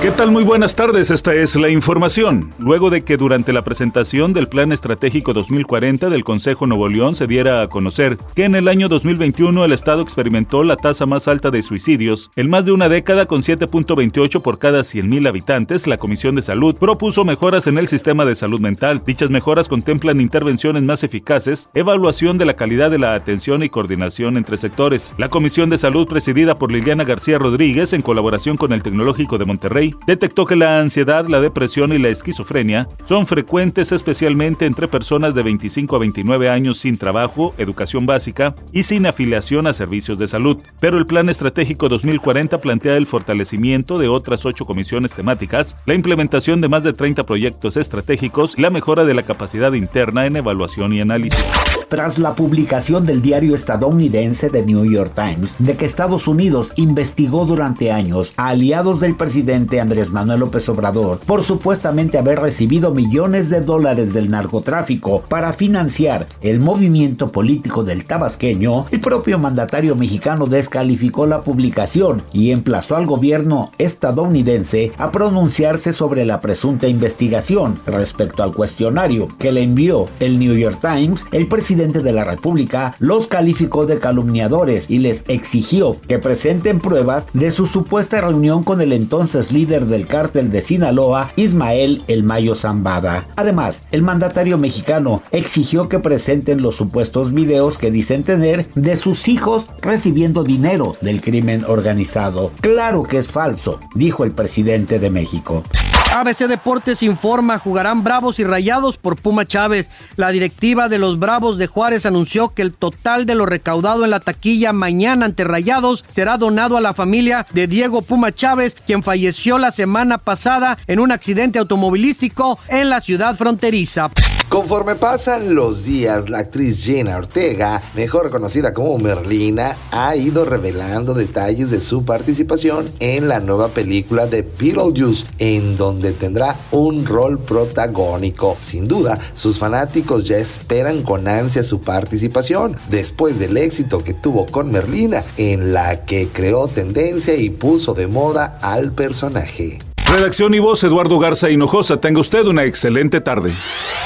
¿Qué tal? Muy buenas tardes, esta es la información. Luego de que durante la presentación del Plan Estratégico 2040 del Consejo Nuevo León se diera a conocer que en el año 2021 el Estado experimentó la tasa más alta de suicidios en más de una década con 7.28 por cada 100.000 habitantes, la Comisión de Salud propuso mejoras en el sistema de salud mental. Dichas mejoras contemplan intervenciones más eficaces, evaluación de la calidad de la atención y coordinación entre sectores. La Comisión de Salud presidida por Liliana García Rodríguez en colaboración con el Tecnológico de Monterrey detectó que la ansiedad, la depresión y la esquizofrenia son frecuentes especialmente entre personas de 25 a 29 años sin trabajo, educación básica y sin afiliación a servicios de salud. Pero el Plan Estratégico 2040 plantea el fortalecimiento de otras ocho comisiones temáticas, la implementación de más de 30 proyectos estratégicos y la mejora de la capacidad interna en evaluación y análisis. Tras la publicación del diario estadounidense The New York Times de que Estados Unidos investigó durante años a aliados del presidente Andrés Manuel López Obrador por supuestamente haber recibido millones de dólares del narcotráfico para financiar el movimiento político del tabasqueño, el propio mandatario mexicano descalificó la publicación y emplazó al gobierno estadounidense a pronunciarse sobre la presunta investigación. Respecto al cuestionario que le envió el New York Times, el presidente de la República los calificó de calumniadores y les exigió que presenten pruebas de su supuesta reunión con el entonces líder del cártel de Sinaloa, Ismael El Mayo Zambada. Además, el mandatario mexicano exigió que presenten los supuestos videos que dicen tener de sus hijos recibiendo dinero del crimen organizado. Claro que es falso, dijo el presidente de México. ABC Deportes informa, jugarán Bravos y Rayados por Puma Chávez. La directiva de los Bravos de Juárez anunció que el total de lo recaudado en la taquilla mañana ante Rayados será donado a la familia de Diego Puma Chávez, quien falleció la semana pasada en un accidente automovilístico en la ciudad fronteriza. Conforme pasan los días, la actriz Jenna Ortega, mejor conocida como Merlina, ha ido revelando detalles de su participación en la nueva película de Beetlejuice, en donde tendrá un rol protagónico. Sin duda, sus fanáticos ya esperan con ansia su participación, después del éxito que tuvo con Merlina, en la que creó tendencia y puso de moda al personaje. Redacción y voz Eduardo Garza Hinojosa. Tenga usted una excelente tarde.